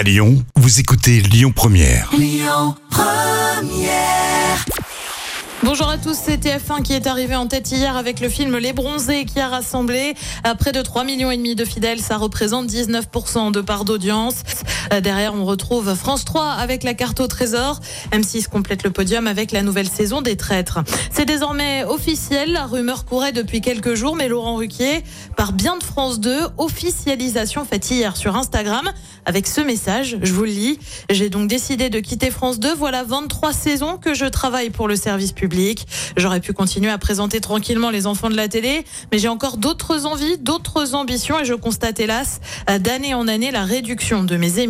À Lyon, vous écoutez Lyon Première. Bonjour à tous, c'est TF1 qui est arrivé en tête hier avec le film Les Bronzés qui a rassemblé à près de 3 millions et demi de fidèles. Ça représente 19% de part d'audience. Euh, Derrière, on retrouve France 3 avec la carte au trésor. M6 complète le podium avec la nouvelle saison des traîtres. C'est désormais officiel. La rumeur courait depuis quelques jours, mais Laurent Ruquier par bien de France 2. Officialisation faite hier sur Instagram avec ce message. Je vous le lis. J'ai donc décidé de quitter France 2. Voilà 23 saisons que je travaille pour le service public. J'aurais pu continuer à présenter tranquillement les enfants de la télé, mais j'ai encore d'autres envies, d'autres ambitions et je constate hélas euh, d'année en année la réduction de mes émissions.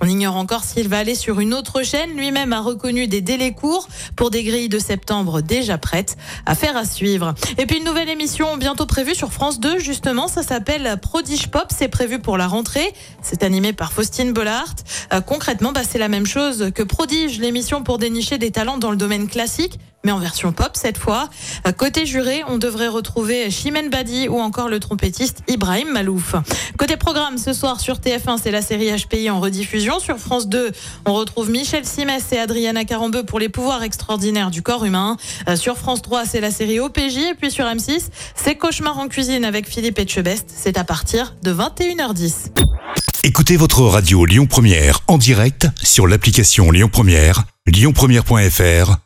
On ignore encore s'il va aller sur une autre chaîne. Lui-même a reconnu des délais courts pour des grilles de septembre déjà prêtes. Affaire à suivre. Et puis une nouvelle émission bientôt prévue sur France 2, justement. Ça s'appelle Prodige Pop. C'est prévu pour la rentrée. C'est animé par Faustine Bollard. Euh, concrètement, bah, c'est la même chose que Prodige, l'émission pour dénicher des talents dans le domaine classique mais en version pop cette fois. À Côté juré, on devrait retrouver Chimène Badi ou encore le trompettiste Ibrahim Malouf. Côté programme, ce soir sur TF1, c'est la série HPI en rediffusion. Sur France 2, on retrouve Michel Simès et Adriana Carambeu pour les pouvoirs extraordinaires du corps humain. Euh, Sur France 3, c'est la série OPJ. Et puis sur M6, c'est Cauchemar en cuisine avec Philippe Etchebest. C'est à partir de 21h10. Écoutez votre radio Lyon Première en direct sur l'application Lyon Première, lyonpremière.fr